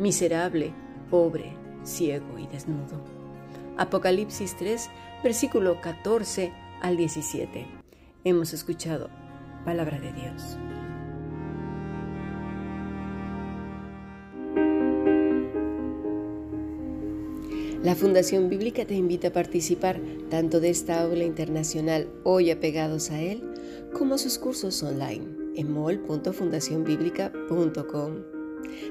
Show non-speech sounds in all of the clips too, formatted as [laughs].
miserable, pobre, ciego y desnudo. Apocalipsis 3, versículo 14 al 17. Hemos escuchado palabra de Dios. La Fundación Bíblica te invita a participar tanto de esta aula internacional hoy apegados a él, como a sus cursos online en mol.fundacionbiblica.com.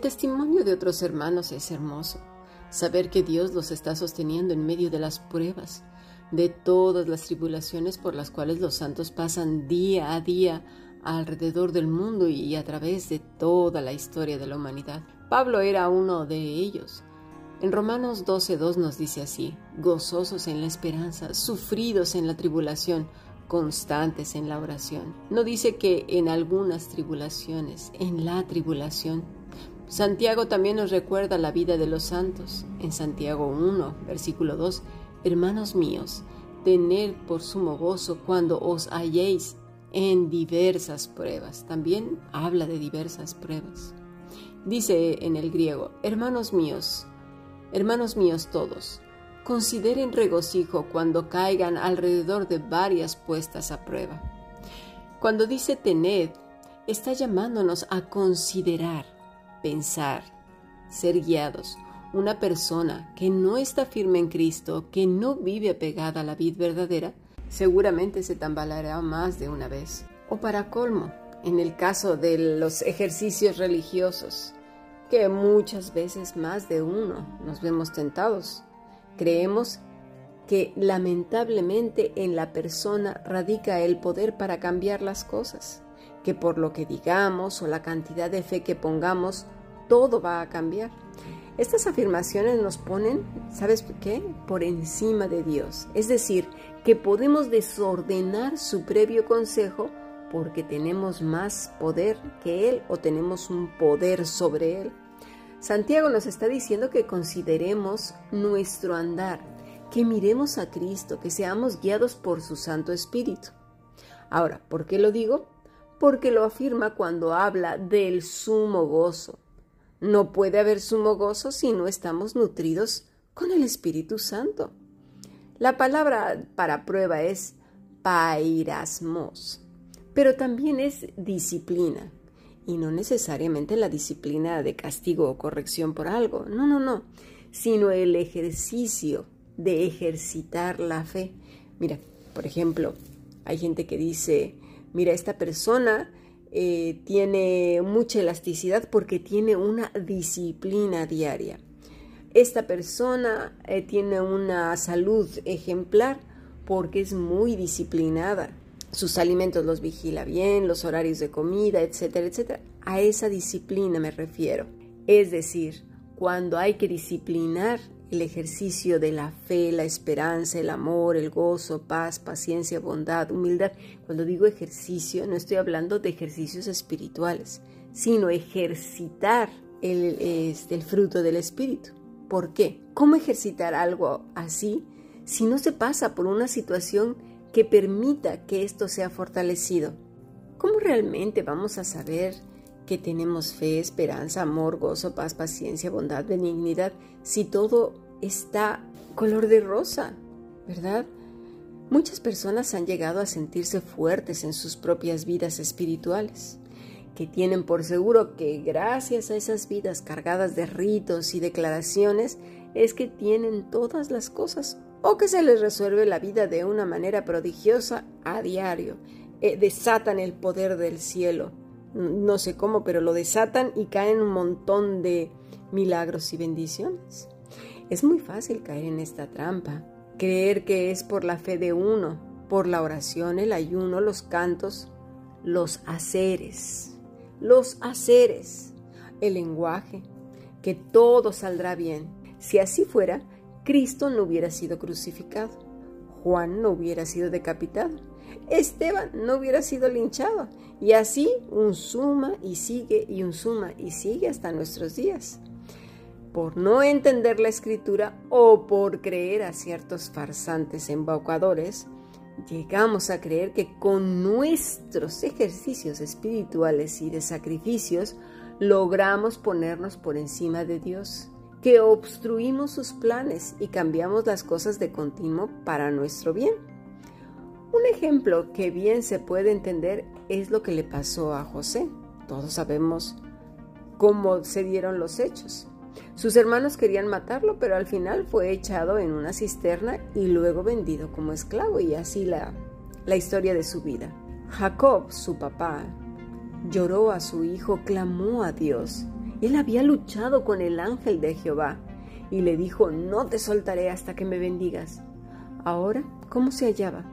Testimonio de otros hermanos es hermoso. Saber que Dios los está sosteniendo en medio de las pruebas, de todas las tribulaciones por las cuales los santos pasan día a día alrededor del mundo y a través de toda la historia de la humanidad. Pablo era uno de ellos. En Romanos 12.2 nos dice así, gozosos en la esperanza, sufridos en la tribulación, constantes en la oración. No dice que en algunas tribulaciones, en la tribulación. Santiago también nos recuerda la vida de los santos. En Santiago 1, versículo 2, Hermanos míos, tened por sumo gozo cuando os halléis en diversas pruebas. También habla de diversas pruebas. Dice en el griego, hermanos míos, Hermanos míos todos, consideren regocijo cuando caigan alrededor de varias puestas a prueba. Cuando dice tened, está llamándonos a considerar, pensar, ser guiados. Una persona que no está firme en Cristo, que no vive apegada a la vida verdadera, seguramente se tambaleará más de una vez. O para colmo, en el caso de los ejercicios religiosos, que muchas veces más de uno nos vemos tentados. Creemos que lamentablemente en la persona radica el poder para cambiar las cosas, que por lo que digamos o la cantidad de fe que pongamos, todo va a cambiar. Estas afirmaciones nos ponen, ¿sabes qué? Por encima de Dios. Es decir, que podemos desordenar su previo consejo porque tenemos más poder que Él o tenemos un poder sobre Él. Santiago nos está diciendo que consideremos nuestro andar, que miremos a Cristo, que seamos guiados por su Santo Espíritu. Ahora, ¿por qué lo digo? Porque lo afirma cuando habla del sumo gozo. No puede haber sumo gozo si no estamos nutridos con el Espíritu Santo. La palabra para prueba es pairasmos, pero también es disciplina y no necesariamente la disciplina de castigo o corrección por algo, no, no, no, sino el ejercicio de ejercitar la fe. Mira, por ejemplo, hay gente que dice, mira, esta persona eh, tiene mucha elasticidad porque tiene una disciplina diaria. Esta persona eh, tiene una salud ejemplar porque es muy disciplinada sus alimentos los vigila bien, los horarios de comida, etcétera, etcétera. A esa disciplina me refiero. Es decir, cuando hay que disciplinar el ejercicio de la fe, la esperanza, el amor, el gozo, paz, paciencia, bondad, humildad. Cuando digo ejercicio, no estoy hablando de ejercicios espirituales, sino ejercitar el, este, el fruto del Espíritu. ¿Por qué? ¿Cómo ejercitar algo así si no se pasa por una situación que permita que esto sea fortalecido. ¿Cómo realmente vamos a saber que tenemos fe, esperanza, amor, gozo, paz, paciencia, bondad, benignidad, si todo está color de rosa, ¿verdad? Muchas personas han llegado a sentirse fuertes en sus propias vidas espirituales, que tienen por seguro que gracias a esas vidas cargadas de ritos y declaraciones es que tienen todas las cosas o que se les resuelve la vida de una manera prodigiosa a diario. Eh, desatan el poder del cielo. No sé cómo, pero lo desatan y caen un montón de milagros y bendiciones. Es muy fácil caer en esta trampa, creer que es por la fe de uno, por la oración, el ayuno, los cantos, los haceres, los haceres, el lenguaje, que todo saldrá bien. Si así fuera, Cristo no hubiera sido crucificado, Juan no hubiera sido decapitado, Esteban no hubiera sido linchado, y así un suma y sigue y un suma y sigue hasta nuestros días. Por no entender la escritura o por creer a ciertos farsantes embaucadores, llegamos a creer que con nuestros ejercicios espirituales y de sacrificios logramos ponernos por encima de Dios, que obstruimos sus planes y cambiamos las cosas de continuo para nuestro bien. Un ejemplo que bien se puede entender es lo que le pasó a José. Todos sabemos cómo se dieron los hechos. Sus hermanos querían matarlo, pero al final fue echado en una cisterna y luego vendido como esclavo y así la, la historia de su vida. Jacob, su papá, lloró a su hijo, clamó a Dios. Él había luchado con el ángel de Jehová y le dijo, no te soltaré hasta que me bendigas. Ahora, ¿cómo se hallaba?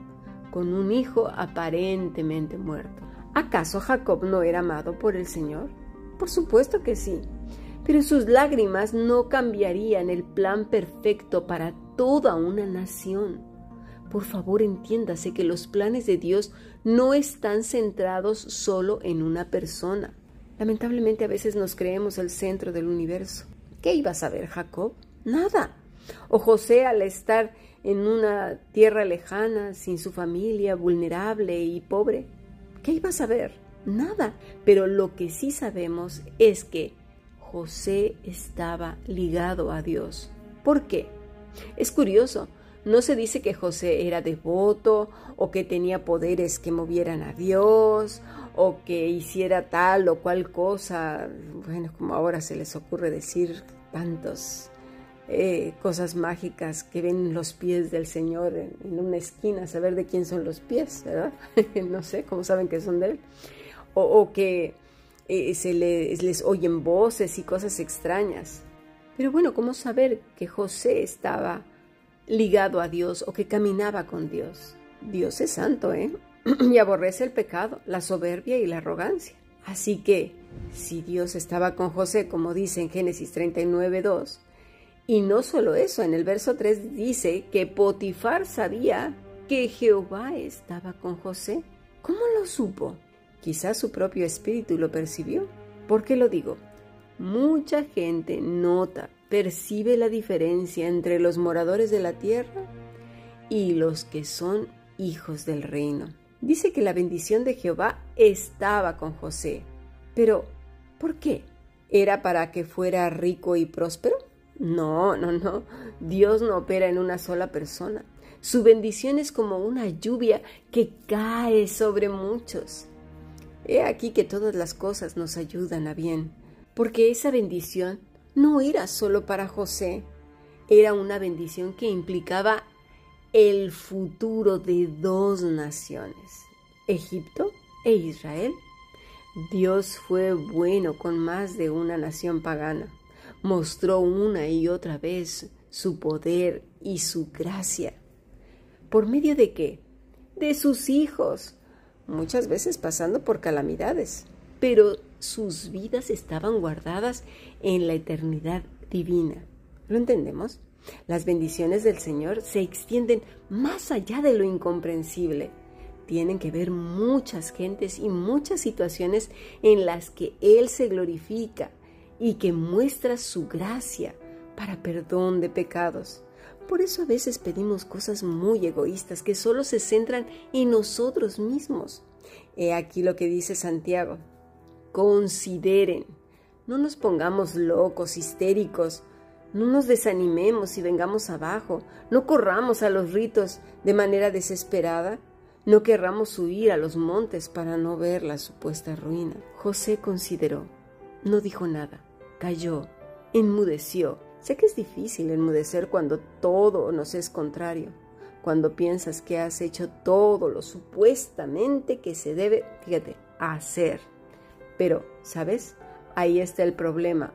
Con un hijo aparentemente muerto. ¿Acaso Jacob no era amado por el Señor? Por supuesto que sí pero sus lágrimas no cambiarían el plan perfecto para toda una nación. Por favor, entiéndase que los planes de Dios no están centrados solo en una persona. Lamentablemente a veces nos creemos el centro del universo. ¿Qué iba a saber Jacob? Nada. O José al estar en una tierra lejana, sin su familia, vulnerable y pobre. ¿Qué iba a saber? Nada. Pero lo que sí sabemos es que José estaba ligado a Dios. ¿Por qué? Es curioso, no se dice que José era devoto o que tenía poderes que movieran a Dios o que hiciera tal o cual cosa, bueno, como ahora se les ocurre decir tantos eh, cosas mágicas que ven los pies del Señor en, una esquina, saber de quién son los pies, ¿verdad? [laughs] no sé, cómo saben que son de Él. o que eh, se les, les oyen voces y cosas extrañas. Pero bueno, ¿cómo saber que José estaba ligado a Dios o que caminaba con Dios? Dios es santo, ¿eh? [clears throat] y aborrece el pecado, la soberbia y la arrogancia. Así que, si Dios estaba con José, como dice en Génesis 39, 2, y no solo eso, en el verso 3 dice que Potifar sabía que Jehová estaba con José. ¿Cómo lo supo? Quizás su propio espíritu lo percibió. ¿Por qué lo digo? Mucha gente nota, percibe la diferencia entre los moradores de la tierra y los que son hijos del reino. Dice que la bendición de Jehová estaba con José. Pero, ¿por qué? ¿Era para que fuera rico y próspero? No, no, no. Dios no opera en una sola persona. Su bendición es como una lluvia que cae sobre muchos. He aquí que todas las cosas nos ayudan a bien, porque esa bendición no era solo para José, era una bendición que implicaba el futuro de dos naciones, Egipto e Israel. Dios fue bueno con más de una nación pagana, mostró una y otra vez su poder y su gracia. ¿Por medio de qué? De sus hijos, muchas veces pasando por calamidades, pero sus vidas estaban guardadas en la eternidad divina. ¿Lo entendemos? Las bendiciones del Señor se extienden más allá de lo incomprensible. Tienen que ver muchas gentes y muchas situaciones en las que Él se glorifica y que muestra su gracia para perdón de pecados. Por eso a veces pedimos cosas muy egoístas que solo se centran en nosotros mismos. He aquí lo que dice Santiago. Consideren, no nos pongamos locos, histéricos, no nos desanimemos y vengamos abajo, no corramos a los ritos de manera desesperada, no querramos huir a los montes para no ver la supuesta ruina. José consideró, no dijo nada, cayó, enmudeció Sé que es difícil enmudecer cuando todo nos es contrario, cuando piensas que has hecho todo lo supuestamente que se debe, fíjate, hacer. Pero, ¿sabes? Ahí está el problema,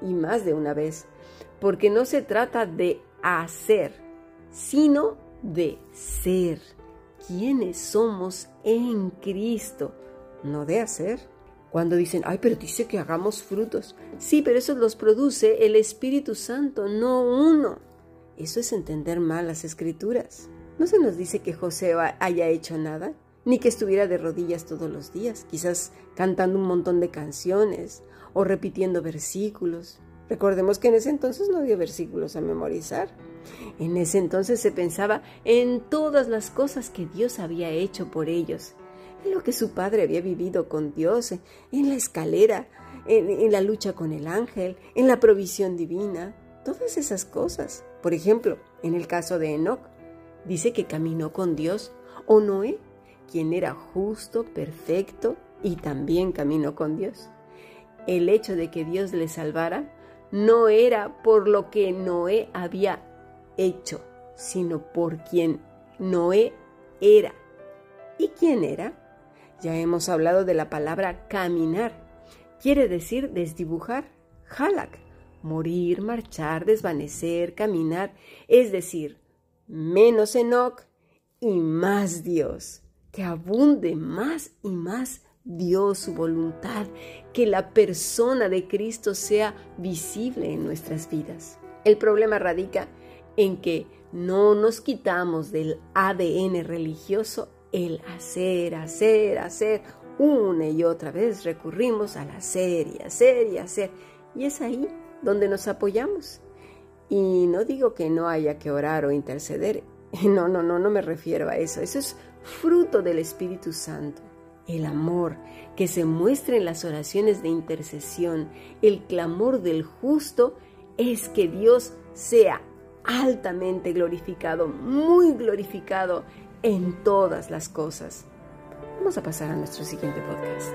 y más de una vez, porque no se trata de hacer, sino de ser quienes somos en Cristo, no de hacer. Cuando dicen, ay, pero dice que hagamos frutos. Sí, pero eso los produce el Espíritu Santo, no uno. Eso es entender mal las escrituras. No se nos dice que José haya hecho nada, ni que estuviera de rodillas todos los días, quizás cantando un montón de canciones o repitiendo versículos. Recordemos que en ese entonces no había versículos a memorizar. En ese entonces se pensaba en todas las cosas que Dios había hecho por ellos, lo que su padre había vivido con Dios, en la escalera, en, la lucha con el ángel, en la provisión divina, todas esas cosas. Por ejemplo, en el caso de Enoch, dice que caminó con Dios, o Noé, quien era justo, perfecto y también caminó con Dios. El hecho de que Dios le salvara no era por lo que Noé había hecho, sino por quien Noé era. ¿Y quién era? Ya hemos hablado de la palabra caminar. Quiere decir desdibujar, halak, morir, marchar, desvanecer, caminar, es decir, menos Enoch y más Dios, que abunde más y más Dios, su voluntad, que la persona de Cristo sea visible en nuestras vidas. El problema radica en que no nos quitamos del ADN religioso el hacer, hacer, hacer. Una y otra vez recurrimos al hacer y hacer y hacer. Y es ahí donde nos apoyamos. Y no digo que no haya que orar o interceder. [laughs] No, no, no, no me refiero a eso. Eso es fruto del Espíritu Santo. El amor que se muestra en las oraciones de intercesión, el clamor del justo, es que Dios sea altamente glorificado, muy glorificado en todas las cosas. Vamos a pasar a nuestro siguiente podcast.